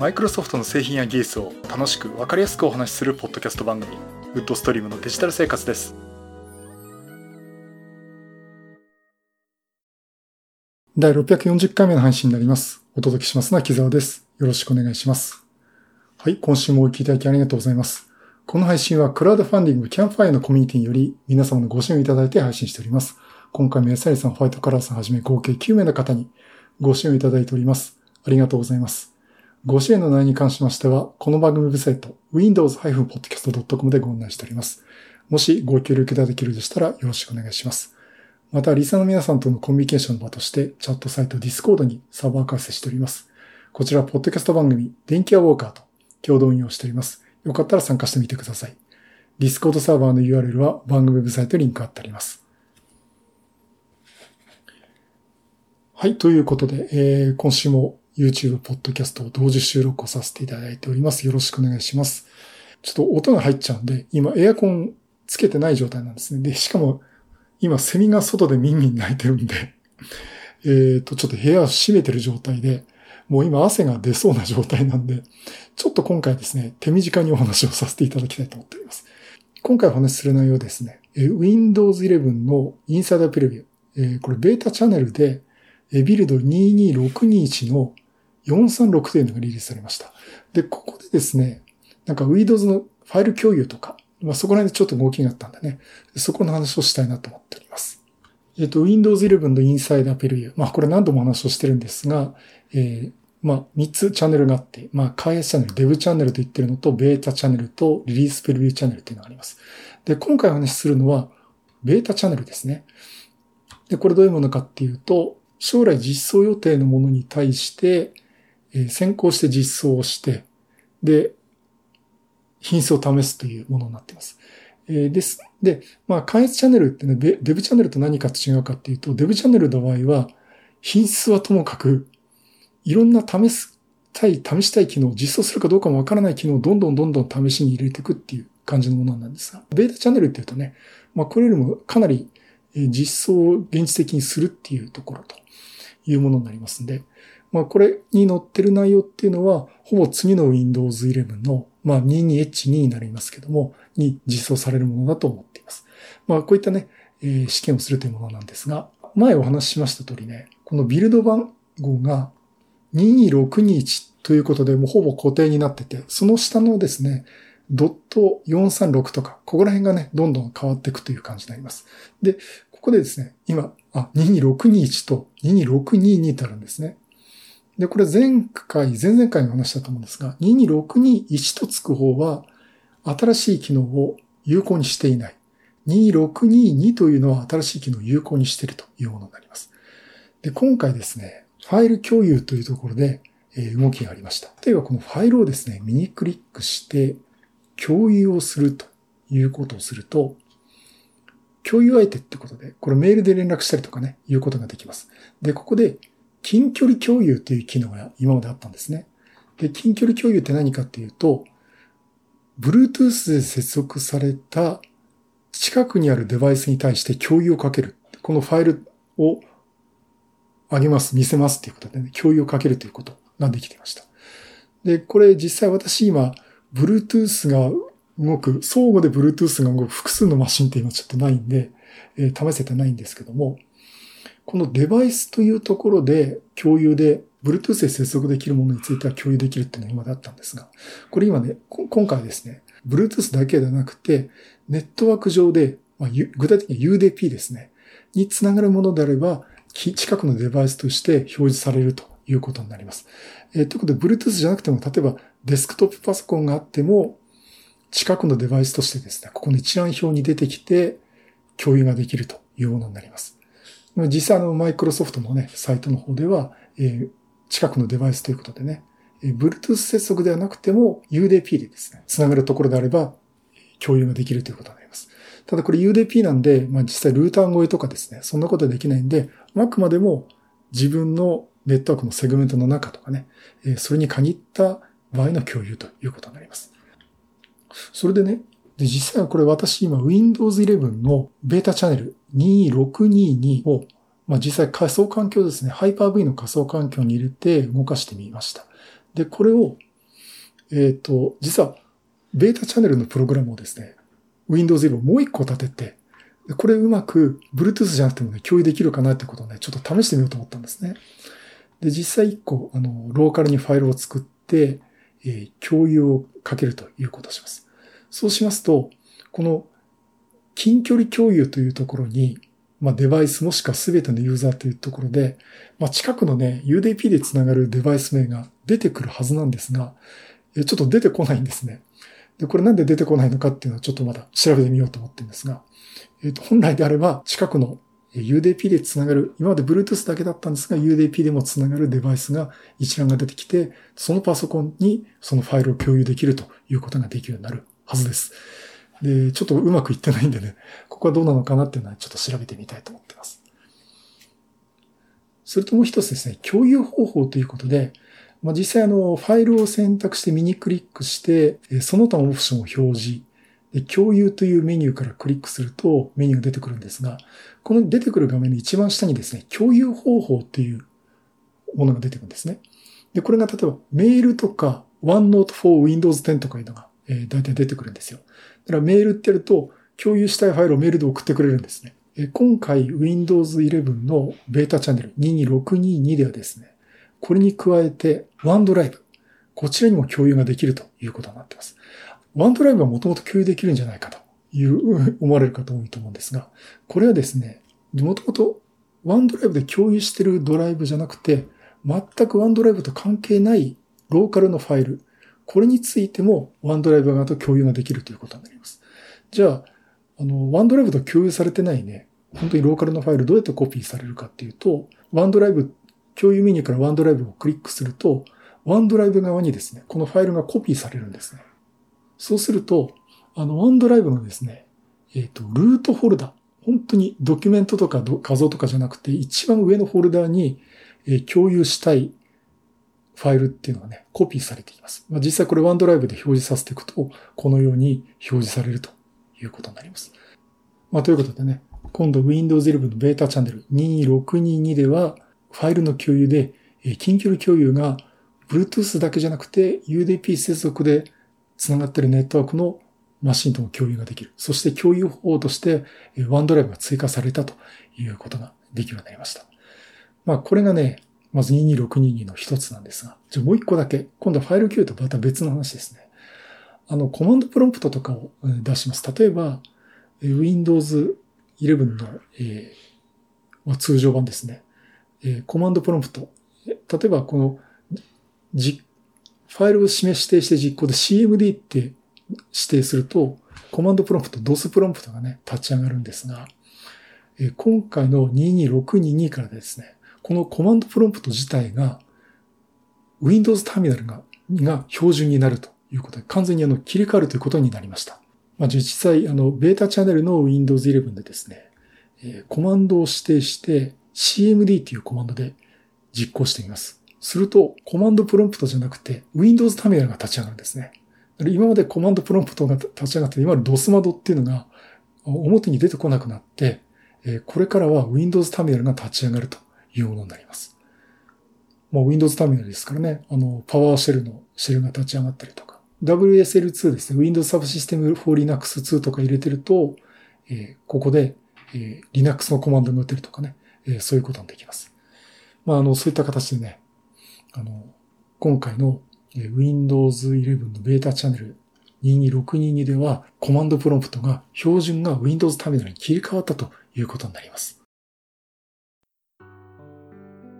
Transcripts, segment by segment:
マイクロソフトの製品や技術を楽しく分かりやすくお話しするポッドキャスト番組ウッドストリームのデジタル生活です。第640回目の配信になります。お届けしますのは木澤です。よろしくお願いします。はい今週もお聞きいただきありがとうございます。この配信はクラウドファンディングキャンファイアのコミュニティにより皆様のご支援いただいて配信しております。今回もエサリさん、ホワイトカラーさんはじめ合計9名の方にご支援いただいております。ありがとうございます。ご支援の内容に関しましては、この番組ウェブサイト、windows-podcast.com でご案内しております。もしご協力いただけるでしたらよろしくお願いします。また、リサの皆さんとのコミュニケーションの場として、チャットサイト Discord にサーバー開設しております。こちら、ポッドキャスト番組、電気屋ウォーカーと共同運用しております。よかったら参加してみてください。Discord サーバーの URL は番組ウェブサイトにリンク貼ってあります。はい。ということで、えー、今週も YouTube、ポッドキャストを同時収録をさせていただいております。よろしくお願いします。ちょっと音が入っちゃうんで、今エアコンつけてない状態なんですね。で、しかも今セミが外でミンミン鳴いてるんで、えっ、と、ちょっと部屋を閉めてる状態で、もう今汗が出そうな状態なんで、ちょっと今回ですね、手短にお話をさせていただきたいと思っております。今回お話しする内容ですね、Windows 11のインサイダープレビュー。これベータチャンネルでビルド22621の436というのがリリースされました。で、ここでですね、なんか Windows のファイル共有とか、まあ、そこら辺でちょっと動きがあったんでね、そこの話をしたいなと思っております。えっ、と、Windows 11のインサイダーペルビュー。まあ、これ何度も話をしてるんですが、えー、まあ、3つチャンネルがあって、まあ、開発チャンネル、デブチャンネルと言ってるのと、ベータチャンネルと、リリースペルビューチャンネルっていうのがあります。で、今回お話しするのは、ベータチャンネルですね。で、これどういうものかっていうと、将来実装予定のものに対して、え、先行して実装をして、で、品質を試すというものになっています。え、です。で、まあ、開発チャンネルってね、デブチャンネルと何かと違うかっていうと、デブチャンネルの場合は、品質はともかく、いろんな試すたい、試したい機能、実装するかどうかもわからない機能をどんどんどんどん試しに入れていくっていう感じのものなんですが、ベータチャンネルっていうとね、まあ、これよりもかなり実装を現実的にするっていうところと、いうものになりますんで、まあこれに載ってる内容っていうのは、ほぼ次の Windows 11の、まあ 22H2 になりますけども、に実装されるものだと思っています。まあこういったね、えー、試験をするというものなんですが、前お話ししました通りね、このビルド番号が22621ということで、もうほぼ固定になってて、その下のですね、ドット436とか、ここら辺がね、どんどん変わっていくという感じになります。で、ここでですね、今、あ、22621と22622ってあるんですね。で、これ前回、前々回の話だと思うんですが、22621とつく方は、新しい機能を有効にしていない。2622というのは新しい機能を有効にしているというものになります。で、今回ですね、ファイル共有というところで、え、動きがありました。例えばこのファイルをですね、右クリックして共有をするということをすると、共有相手ってことで、これメールで連絡したりとかね、いうことができます。で、ここで、近距離共有っていう機能が今まであったんですね。で、近距離共有って何かっていうと、Bluetooth で接続された近くにあるデバイスに対して共有をかける。このファイルをあげます、見せますっていうことでね、共有をかけるということができていました。で、これ実際私今、Bluetooth が動く、相互で Bluetooth が動く複数のマシンって今ちょっとないんで、えー、試せてないんですけども、このデバイスというところで共有で、Bluetooth で接続できるものについては共有できるっていうのが今だったんですが、これ今ね、今回ですね、Bluetooth だけではなくて、ネットワーク上で、まあ、具体的に UDP ですね、につながるものであれば、近くのデバイスとして表示されるということになります。えー、ということで、Bluetooth じゃなくても、例えばデスクトップパソコンがあっても、近くのデバイスとしてですね、ここの一覧表に出てきて共有ができるというものになります。実際のマイクロソフトのね、サイトの方では、えー、近くのデバイスということでね、えー、Bluetooth 接続ではなくても UDP でですね、つながるところであれば共有ができるということになります。ただこれ UDP なんで、まあ実際ルーター越えとかですね、そんなことはできないんで、あくまでも自分のネットワークのセグメントの中とかね、それに限った場合の共有ということになります。それでね、で、実際はこれ私今 Windows 11のベータチャンネル2622を、まあ、実際仮想環境ですね、Hyper-V の仮想環境に入れて動かしてみました。で、これをえっ、ー、と、実は、ベータチャンネルのプログラムをですね、Windows 11もう一個立てて、これうまく Bluetooth じゃなくてもね、共有できるかなってことをね、ちょっと試してみようと思ったんですね。で、実際一個、あの、ローカルにファイルを作って、え、共有をかけるということをします。そうしますと、この近距離共有というところに、まあ、デバイスもしくは全てのユーザーというところで、まあ、近くのね、UDP でつながるデバイス名が出てくるはずなんですが、ちょっと出てこないんですね。で、これなんで出てこないのかっていうのはちょっとまだ調べてみようと思ってるんですが、えっ、ー、と、本来であれば近くの UDP でつながる、今まで Bluetooth だけだったんですが、UDP でもつながるデバイスが一覧が出てきて、そのパソコンにそのファイルを共有できるということができるようになるはずです。で、ちょっとうまくいってないんでね、ここはどうなのかなっていうのはちょっと調べてみたいと思ってます。それともう一つですね、共有方法ということで、まあ、実際あの、ファイルを選択して右クリックして、その他のオプションを表示、で共有というメニューからクリックするとメニューが出てくるんですが、この出てくる画面の一番下にですね、共有方法っていうものが出てくるんですね。で、これが例えばメールとか OneNote for Windows 10とかいうのが、えー、大体出てくるんですよ。だからメールってやると共有したいファイルをメールで送ってくれるんですね。え、今回 Windows 11のベータチャンネル22622ではですね、これに加えて OneDrive、こちらにも共有ができるということになっています。OneDrive はもともと共有できるんじゃないかという思われる方多いと思うんですが、これはですね、もともと OneDrive で共有しているドライブじゃなくて、全く OneDrive と関係ないローカルのファイル、これについても OneDrive 側と共有ができるということになります。じゃあ、あの、OneDrive と共有されてないね、本当にローカルのファイルどうやってコピーされるかっていうと、OneDrive 共有メニューから OneDrive をクリックすると、OneDrive 側にですね、このファイルがコピーされるんですね。そうすると、あの、OneDrive のですね、えっ、ー、と、ルートフォルダ、本当にドキュメントとか画像とかじゃなくて、一番上のフォルダに、えー、共有したいファイルっていうのがね、コピーされています。まあ、実際これ OneDrive で表示させていくと、このように表示されるということになります。まあ、ということでね、今度 Windows 11のベータチャンネル22622では、ファイルの共有で、近距離共有が Bluetooth だけじゃなくて UDP 接続で繋がっているネットワークのマシンとも共有ができる。そして共有方法として OneDrive が追加されたということができるようになりました。まあこれがね、まず22622の一つなんですが、じゃあもう一個だけ、今度はファイル共有とまた別の話ですね。あの、コマンドプロンプトとかを出します。例えば、Windows 11の、えー、通常版ですね。コマンドプロンプト。例えば、この、じ、ファイルを示してして実行で CMD って指定すると、コマンドプロンプト、DOS プロンプトがね、立ち上がるんですが、え、今回の22622からですね、このコマンドプロンプト自体が、Windows ターミナルが、が標準になるということで、完全にあの切り替わるということになりました。まあ、実際、あの、ベータチャンネルの Windows 11でですね、え、コマンドを指定して、cmd っていうコマンドで実行してみます。すると、コマンドプロンプトじゃなくて、Windows ターミナルが立ち上がるんですね。今までコマンドプロンプトが立ち上がって、今まで DOS 窓っていうのが表に出てこなくなって、これからは Windows ターミナルが立ち上がるというものになります。もう Windows ターミナルですからね、あの、パワーシェルのシェルが立ち上がったりとか、WSL2 ですね、Windows Subsystem for Linux 2とか入れてると、え、ここで、えー、Linux のコマンドが打てるとかね、え、そういうことができます。まあ、あの、そういった形でね、あの、今回の Windows 11のベータチャンネル22622では、コマンドプロンプトが標準が Windows ターミナルに切り替わったということになります。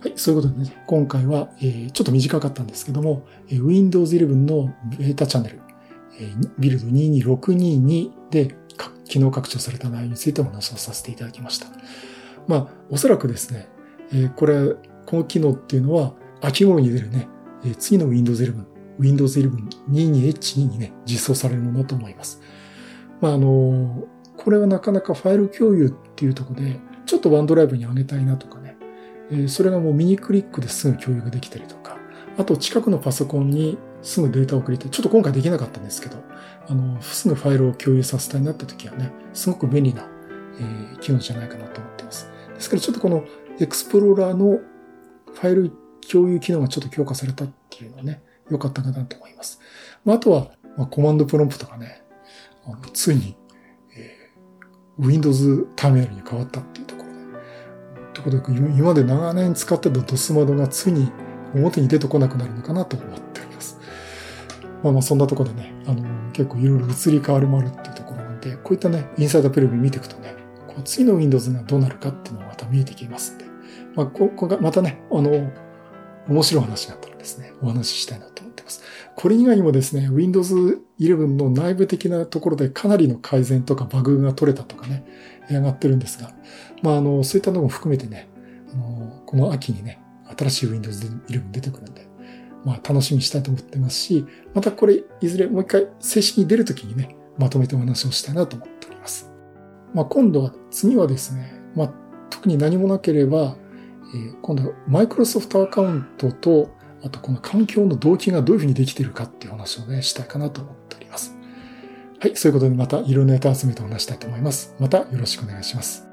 はい、そういうことでね、今回は、えー、ちょっと短かったんですけども、えー、Windows 11のベータチャンネル、えー、ビルド22622で機能拡張された内容についてお話をさせていただきました。まあ、おそらくですね、えー、これ、この機能っていうのは、秋頃に出るね、えー、次の Windows 11、Windows 11 22H2 にね、実装されるものだと思います。まあ、あのこれはなかなかファイル共有っていうところで、ちょっとワンドライブに上げたいなとかね、えー、それがもうミニクリックですぐ共有ができたりとか、あと近くのパソコンにすぐデータを送りたい。ちょっと今回できなかったんですけど、あの、すぐファイルを共有させたいなって時はね、すごく便利な、えー、機能じゃないかなと思っています。ですからちょっとこのエクスプローラーのファイル共有機能がちょっと強化されたっていうのをね、良かったかなと思います。まあ、あとは、まあ、コマンドプロンプトがね、あのついに、えー、Windows ターミナルに変わったっていうところで。ということで、今まで長年使ってた DOS 窓がついに表に出てこなくなるのかなと思っております。まあまあそんなところでね、あの、結構いろいろ移り変わるもあるっていうところなんで、こういったね、インサイダープレビュー見ていくとね、こう次の Windows がどうなるかっていうのがまた見えてきますんで、まあ、ここがまたね、あの、面白い話があったらですね、お話ししたいなと思ってます。これ以外にもですね、Windows 11の内部的なところでかなりの改善とかバグが取れたとかね、上がってるんですが、まあ、あの、そういったのも含めてね、あの、この秋にね、新しい Windows 11出てくるんで、まあ、楽しみにしたいと思ってますし、またこれ、いずれもう一回正式に出るときにね、まとめてお話をしたいなと思っております。まあ、今度は、次はですね、まあ、特に何もなければ、えー、今度マイクロソフトアカウントと、あとこの環境の動機がどういうふうにできているかっていう話をね、したいかなと思っております。はい、そういうことでまたいろんなネタ集めてお話したいと思います。またよろしくお願いします。